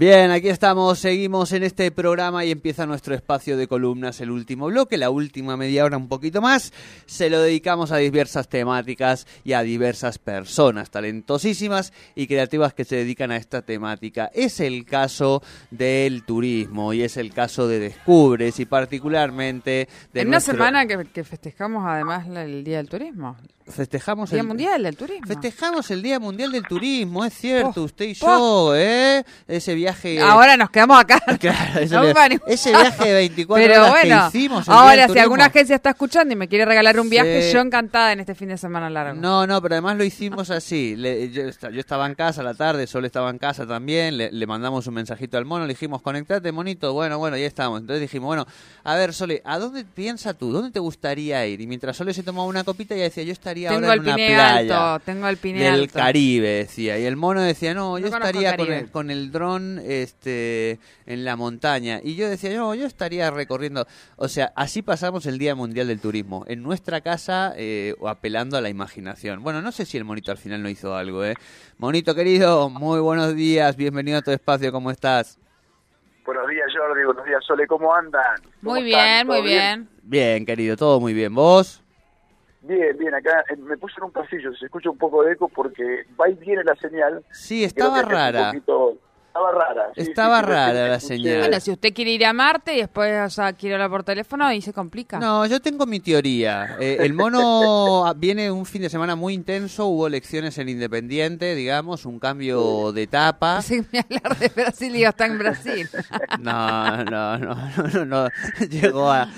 Bien, aquí estamos, seguimos en este programa y empieza nuestro espacio de columnas, el último bloque, la última media hora un poquito más. Se lo dedicamos a diversas temáticas y a diversas personas talentosísimas y creativas que se dedican a esta temática. Es el caso del turismo y es el caso de Descubres y particularmente de En una semana que, que festejamos además el Día del Turismo. Festejamos Día el Mundial del Turismo. Festejamos el Día Mundial del Turismo, es cierto, Po, usted y po. yo, ¿eh? Ese viaje Ahora nos quedamos acá. Claro, ese, No via- va a ningún ese viaje de 24 Pero horas bueno, que hicimos. día ahora si alguna agencia está escuchando y me quiere regalar un viaje, Sí. yo encantada en este fin de semana largo. No, no, pero además lo hicimos así. Le- yo, yo estaba en casa a la tarde, Sol estaba en casa también. Le, le mandamos un mensajito al mono, le dijimos, conectate, monito. Bueno, bueno, ya estamos. Entonces dijimos, bueno, a ver, Sole, ¿a dónde piensa tú? ¿Dónde te gustaría ir? Y mientras Sole se tomaba una copita, ya decía, yo estaría tengo ahora el en una pine playa. alto, tengo el pine del alto. Caribe, decía. Y el mono decía, no, yo No estaría el con el, con el dron este, en la montaña. Y yo decía, no, yo estaría recorriendo. O sea, así pasamos el Día Mundial del Turismo. En nuestra casa, eh, o apelando a la imaginación. Bueno, no sé si el monito al final no hizo algo, ¿eh? Monito querido, muy buenos días. Bienvenido a tu espacio, ¿cómo estás? Buenos días, Jordi. Buenos días, Sole. ¿Cómo andan? ¿Cómo Muy bien, muy ¿Todo bien. Bien, querido, todo muy bien. ¿Vos? Bien, bien. Acá eh, me puse en un pasillo. Se escucha un poco de eco porque va y viene la señal. Sí, estaba es un rara. poquito- Estaba rara. sí, Estaba sí, rara la señal. Bueno, si usted quiere ir a Marte y después, o sea, quiere hablar por teléfono y se complica. No, yo tengo mi teoría. Eh, el mono viene un fin de semana muy intenso, hubo elecciones en Independiente, digamos, un cambio de etapa. A hablar de Brasil y está en Brasil. No, no, no, no, no, no. Llegó a,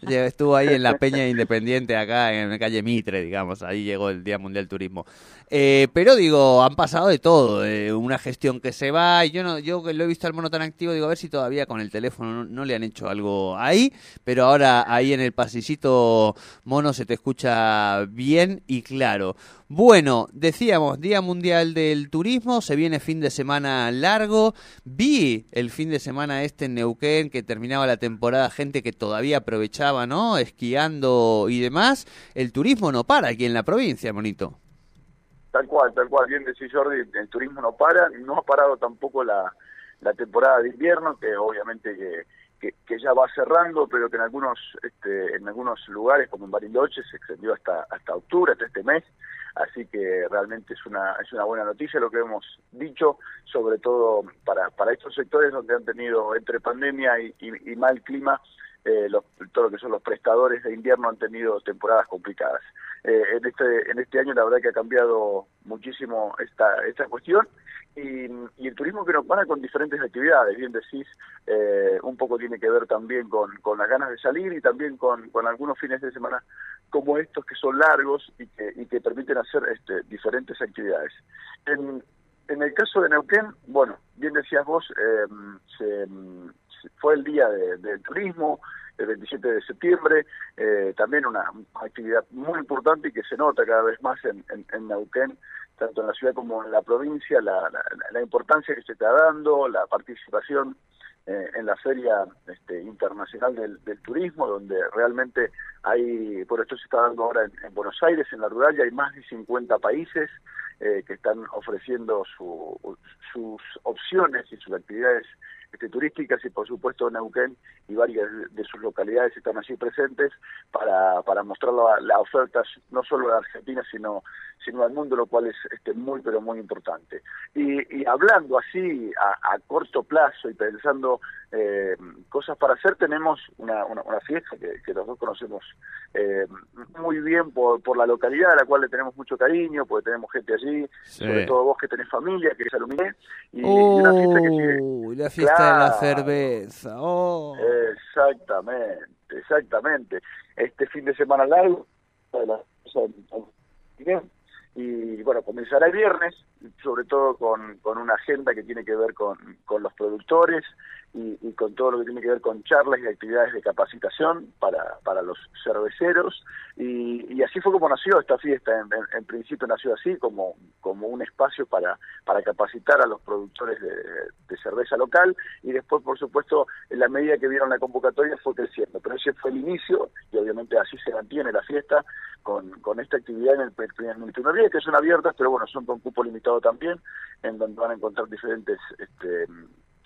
estuvo ahí en la Peña Independiente, acá en la calle Mitre, digamos, ahí llegó el Día Mundial del Turismo. Eh, pero digo, han pasado de todo, eh, una gestión que se va, yo no, yo lo he visto al mono tan activo, digo, a ver si todavía con el teléfono no, no le han hecho algo ahí, pero ahora ahí en el pasillito mono se te escucha bien y claro. Bueno, decíamos, Día Mundial del Turismo, se viene fin de semana largo. Vi el fin de semana este en Neuquén, que terminaba la temporada, gente que todavía aprovechaba, ¿no? Esquiando y demás. El turismo no para aquí en la provincia, monito. Tal cual, tal cual. Bien decís, Jordi. El turismo no para. No ha parado tampoco la, la temporada de invierno, que obviamente que, que, que ya va cerrando, pero que en algunos este, en algunos lugares, como en Bariloche, se extendió hasta hasta octubre, hasta este mes. Así que realmente es una es una buena noticia lo que hemos dicho, sobre todo para para estos sectores donde han tenido entre pandemia y, y- y mal clima, eh, los- todo lo que son los prestadores de invierno han tenido temporadas complicadas. Eh, en este en este año la verdad que ha cambiado muchísimo esta esta cuestión y, y el turismo que nos para con diferentes actividades, bien decís, eh, un poco tiene que ver también con, con las ganas de salir y también con, con algunos fines de semana como estos que son largos y que, y que permiten hacer este, diferentes actividades. En, en el caso de Neuquén, bueno, bien decías vos, eh, fue el día de- del turismo, el 27 de septiembre, eh, también una actividad muy importante y que se nota cada vez más en, en, Neuquén, tanto en la ciudad como en la provincia, la, la, la importancia que se está dando, la participación eh, en la Feria este, Internacional del, del Turismo, donde realmente hay, por esto se está dando ahora en, en Buenos Aires, en la rural, ya hay más de 50 países eh, que están ofreciendo su- sus opciones y sus actividades este, turísticas y por supuesto Neuquén y varias de sus localidades están allí presentes para, para mostrar la, la oferta no solo de Argentina sino sino al mundo lo cual es este, muy pero muy importante. Y, y hablando así a, a corto plazo y pensando eh, cosas para hacer tenemos una, una, una fiesta que, que los dos conocemos eh, muy bien por, por la localidad a la cual le tenemos mucho cariño porque tenemos gente allí sobre todo vos que tenés familia que eres alumné y, y una fiesta que sigue la fiesta de la cerveza. Oh. Exactamente, exactamente. Este fin de semana largo, y bueno, comenzará el viernes, sobre todo con, con una agenda que tiene que ver con, con los productores y, y, con todo lo que tiene que ver con charlas y actividades de capacitación para, para los cerveceros. Y, así fue como nació esta fiesta. En, principio nació así, como, como un espacio para, para capacitar a los productores de, cerveza local. Y después, por supuesto, en la medida que vieron la convocatoria fue creciendo. Pero ese fue el inicio y obviamente así se mantiene la fiesta con, con esta actividad en el, en el primer día, que son abiertas, pero bueno, son con cupo limitado también, en donde van a encontrar diferentes... Este,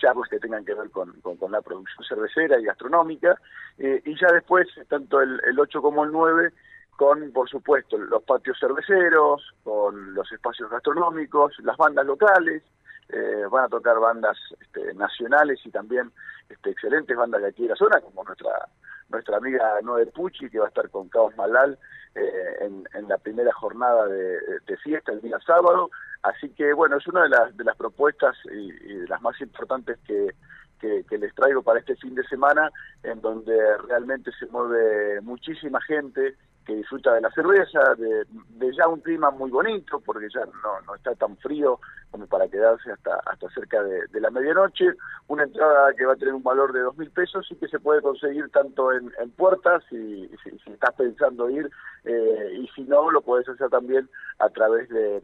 charlas que tengan que ver con, con, la producción cervecera y gastronómica, eh, y ya después, tanto el, el 8 como el 9, con, por supuesto, los patios cerveceros, con los espacios gastronómicos, las bandas locales, eh, van a tocar bandas este, nacionales y también este, excelentes bandas de aquí de la zona, como nuestra nuestra amiga Noé Pucci, que va a estar con Caos Malal eh, en, en, la primera jornada de, fiesta el día sábado. Así que, bueno, es una de las, de las propuestas y, y de las más importantes que, que, que, les traigo para este fin de semana, en donde realmente se mueve muchísima gente que disfruta de la cerveza, de, de ya un clima muy bonito, porque ya no, no está tan frío como para quedarse hasta hasta cerca de, la medianoche, una entrada que va a tener un valor de dos mil pesos y que se puede conseguir tanto en, puertas y, si, si, estás pensando ir eh, y si no lo puedes hacer también a través de,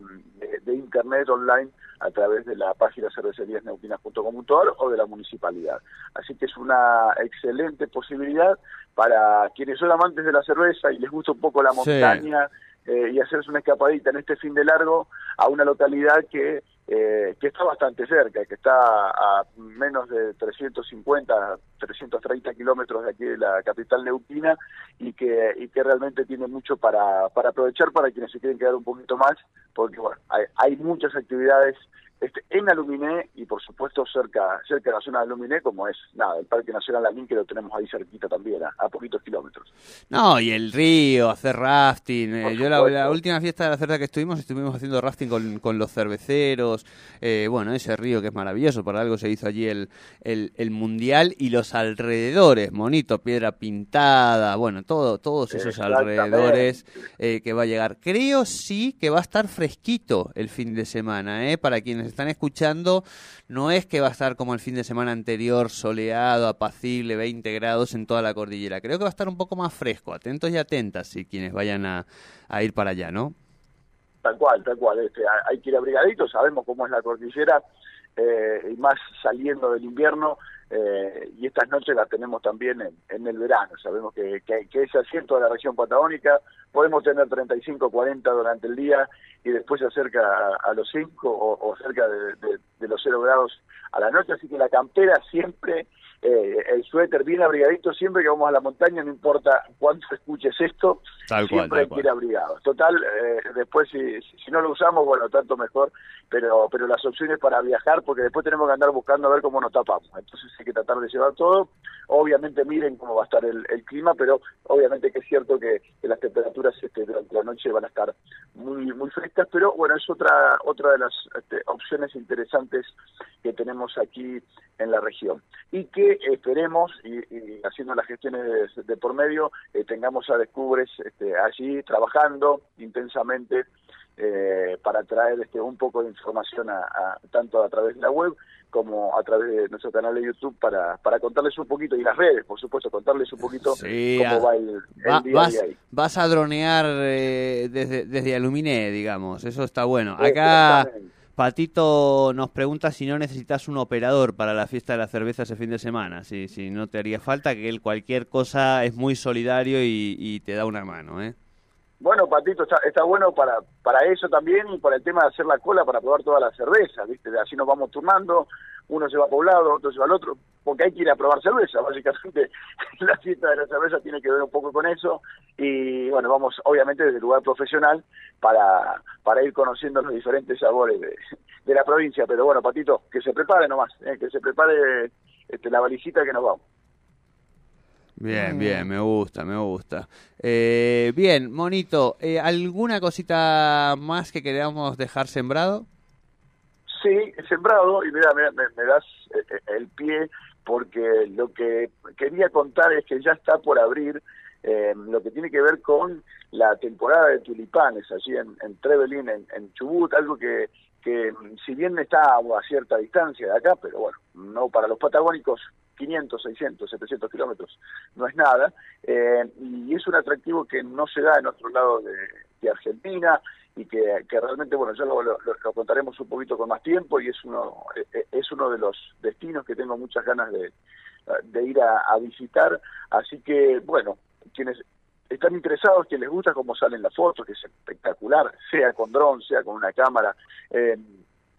de internet online a través de la página cerveceríasneuquinas.com.ar o de la municipalidad. Así que es una excelente posibilidad para quienes son amantes de la cerveza y les gusta un poco la montaña sí. eh, y hacerse una escapadita en este fin de largo a una localidad que eh, que está bastante cerca, que está a menos de 350, 330 kilómetros de aquí de la capital neuquina y que, y que realmente tiene mucho para, para aprovechar para quienes se quieren quedar un poquito más, porque bueno, hay, hay muchas actividades este, en Aluminé y por supuesto cerca cerca de la zona de Aluminé como es nada el Parque Nacional Lamín que lo tenemos ahí cerquita también a, a poquitos kilómetros. No y el río hacer rafting eh, yo la, la, última fiesta de la cerda que estuvimos estuvimos haciendo rafting con, con los cerveceros eh, bueno ese río que es maravilloso por algo se hizo allí el, el, el mundial y los alrededores monito piedra pintada bueno todo todos esos alrededores eh, que va a llegar creo sí que va a estar fresquito el fin de semana eh para quienes están escuchando, no es que va a estar como el fin de semana anterior, soleado, apacible, 20 grados en toda la cordillera. Creo que va a estar un poco más fresco. Atentos y atentas si quienes vayan a, a ir para allá, ¿no? Tal cual, tal cual. Este, hay que ir abrigaditos, sabemos cómo es la cordillera, eh, y más saliendo del invierno, eh, y estas noches las tenemos también en, en el verano. Sabemos que, que, que, es así en toda la región patagónica, podemos tener 35, 40 durante el día y después se acerca a, los 5 o, cerca de, de, de, los 0 grados a la noche, así que la campera siempre, eh, el suéter bien abrigadito, siempre que vamos a la montaña, no importa cuánto escuches esto, tal siempre cual, hay que ir abrigados. Total, eh, después si, si no lo usamos, bueno, tanto mejor, pero pero las opciones para viajar, porque después tenemos que andar buscando a ver cómo nos tapamos. Entonces hay que tratar de llevar todo. Obviamente miren cómo va a estar el, el clima, pero obviamente que es cierto que, que las temperaturas este, durante la noche van a estar muy muy frescas, pero bueno, es otra otra de las este, opciones interesantes que tenemos aquí en la región. Y que esperemos, y, y haciendo las gestiones de, de por medio, eh, tengamos a Descubres este, allí trabajando intensamente eh, para traer este, un poco de información a, a, tanto a través de la web como a través de nuestro canal de YouTube para, para contarles un poquito, y las redes, por supuesto, contarles un poquito sí, cómo va el, el va, día vas, día ahí. Vas a dronear eh, desde, desde Aluminé, digamos, eso está bueno. Acá Patito nos pregunta si no necesitas un operador para la fiesta de la cerveza ese fin de semana, si, si no te haría falta, que él cualquier cosa es muy solidario y, y te da una mano, ¿eh? Bueno, Patito, está, está bueno para, para eso también y para el tema de hacer la cola para probar toda la cerveza, ¿viste? Así nos vamos turnando, uno se va a poblado, otro se va al otro, porque hay que ir a probar cerveza, básicamente la fiesta de la cerveza tiene que ver un poco con eso y bueno, vamos obviamente desde el lugar profesional para, para ir conociendo los diferentes sabores de, de la provincia, pero bueno, Patito, que se prepare nomás, ¿eh? que se prepare este, la valijita que nos vamos. Bien, bien, me gusta, me gusta. Eh, bien, Monito, eh, ¿alguna cosita más que queramos dejar sembrado? Sí, sembrado, y mira, me, me, das el pie, porque lo que quería contar es que ya está por abrir eh, lo que tiene que ver con la temporada de tulipanes allí en, en Trevelin, en, en Chubut, algo que, que si bien está a cierta distancia de acá, pero bueno, no para los patagónicos 500, 600, 700 kilómetros. No es nada, eh, y es un atractivo que no se da en otro lado de, Argentina y que, que, realmente, bueno, ya lo, contaremos un poquito con más tiempo y es uno, eh, es uno de los destinos que tengo muchas ganas de, ir a, a visitar, así que, bueno, quienes están interesados, que les gusta cómo salen las fotos, que es espectacular, sea con dron, sea con una cámara, eh,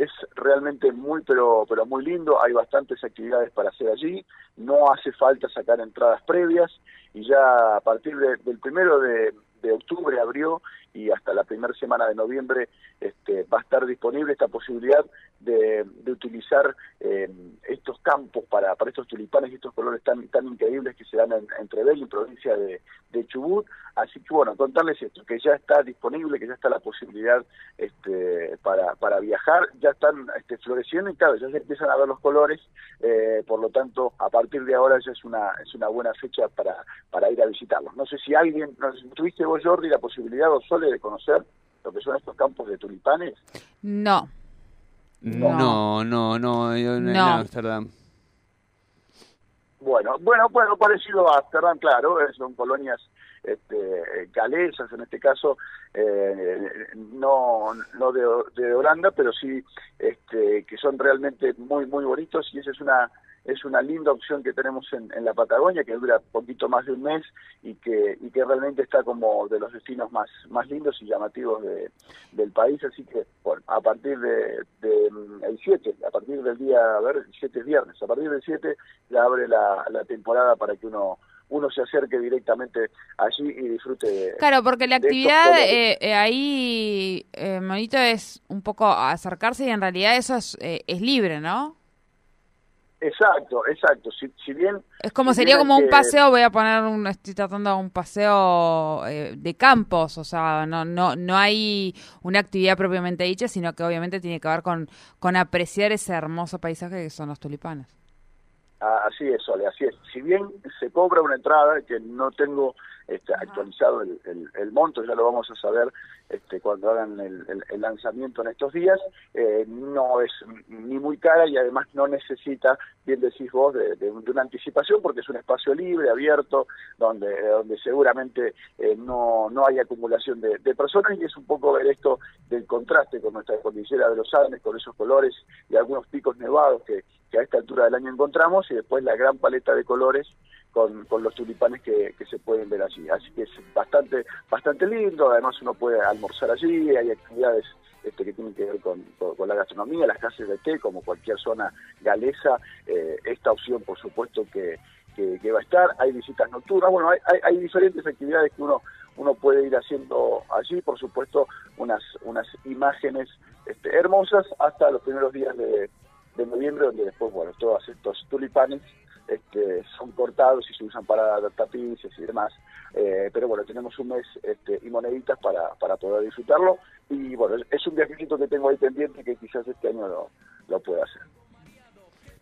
es realmente muy pero pero muy lindo, hay bastantes actividades para hacer allí, no hace falta sacar entradas previas. Y ya a partir de, del primero de, de octubre abrió y hasta la primera semana de noviembre este, va a estar disponible esta posibilidad de, de utilizar eh, estos campos para, para estos tulipanes y estos colores tan tan increíbles que se dan en, en provincia de, Chubut. Así que bueno, contarles esto, que ya está disponible, que ya está la posibilidad este, para, para viajar, ya están este, floreciendo y claro, ya se empiezan a ver los colores, eh, por lo tanto, a partir de ahora ya es una, es una buena fecha para, para ir a visitarlos. No sé si alguien, no sé, ¿tuviste vos, Jordi, la posibilidad o De conocer lo que son estos campos de tulipanes? No. No, no, no, yo en No. Ámsterdam. Bueno, bueno, bueno, parecido a Ámsterdam, claro, eh, son colonias este, galesas en este caso, eh, no, no de, de Holanda, pero sí este, que son realmente muy, muy bonitos y esa es una es una linda opción que tenemos en, en la Patagonia que dura poquito más de un mes y que y que realmente está como de los destinos más más lindos y llamativos de, del país así que bueno a partir de, de mm, el 7 a partir del día a ver el 7 es viernes a partir del 7 ya abre la, la temporada para que uno uno se acerque directamente allí y disfrute de, Claro, porque la actividad eh, eh, ahí, eh, Monito, es un poco acercarse y en realidad eso es, eh, es libre, ¿no? Exacto exacto si, si bien Es como si sería como un que- paseo, voy a poner un, estoy tratando un paseo eh, de campos, o sea, no, no, no hay una actividad propiamente dicha, sino que obviamente tiene que ver con, con apreciar ese hermoso paisaje que son los tulipanes. Ah, Así es, Sole, así es. Si bien se cobra una entrada, que no tengo este, actualizado el, el- el monto, ya lo vamos a saber este, cuando hagan el, el- el lanzamiento en estos días, eh, no es ni muy cara y además no necesita, bien decís vos, de, de- de una anticipación porque es un espacio libre, abierto, donde, donde seguramente eh, no, no hay acumulación de, de personas y es un poco ver esto del contraste con nuestra cordillera de los Andes, con esos colores y algunos picos nevados que, que a esta altura del año encontramos y después la gran paleta de colores con, con los tulipanes que, que se pueden ver allí. Así que es bastante bastante lindo, además uno puede almorzar allí, hay actividades este, que tienen que ver con, con- la gastronomía, las casas de té, como cualquier zona galesa, eh, esta opción por supuesto que, que, va a estar, hay visitas nocturnas, bueno, hay diferentes actividades que uno uno puede ir haciendo allí, por supuesto, unas, unas imágenes este, hermosas hasta los primeros días de, de noviembre, donde después, bueno, todos estos tulipanes este, son cortados y se usan para tapices y demás. Eh, pero bueno, tenemos un mes este, y moneditas para, para poder disfrutarlo. Y bueno, es un viajecito que tengo ahí pendiente que quizás este año lo, lo pueda hacer.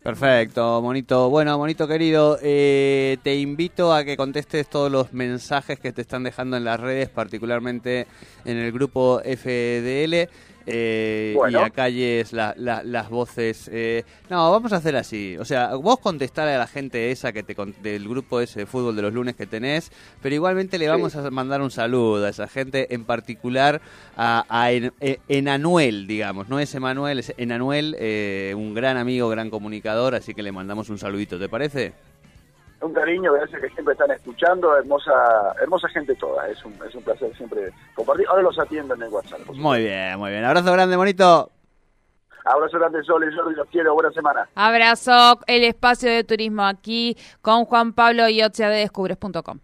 Perfecto, Monito. Bueno, Monito querido, eh, te invito a que contestes todos los mensajes que te están dejando en las redes, particularmente en el grupo FDL. Eh, Bueno. y acalles la, la- las voces. eh, no, vamos a hacer así. O sea, vos contestale a la gente esa que te del grupo ese de fútbol de los lunes que tenés, pero igualmente le Sí. vamos a mandar un saludo a esa gente, en particular a, a En- eh, Enanuel, digamos. No es Emanuel, es Enanuel, eh, un gran amigo, gran comunicador, así que le mandamos un saludito, ¿te parece? Un cariño, gracias que siempre están escuchando, hermosa hermosa gente toda, es un, es un placer siempre compartir. Ahora los atiendo en el WhatsApp. Muy bien, muy bien. Abrazo grande, Monito. Abrazo grande, Sol, y yo los quiero, buena semana. Abrazo, el espacio de turismo aquí con Juan Pablo y de descubres.com.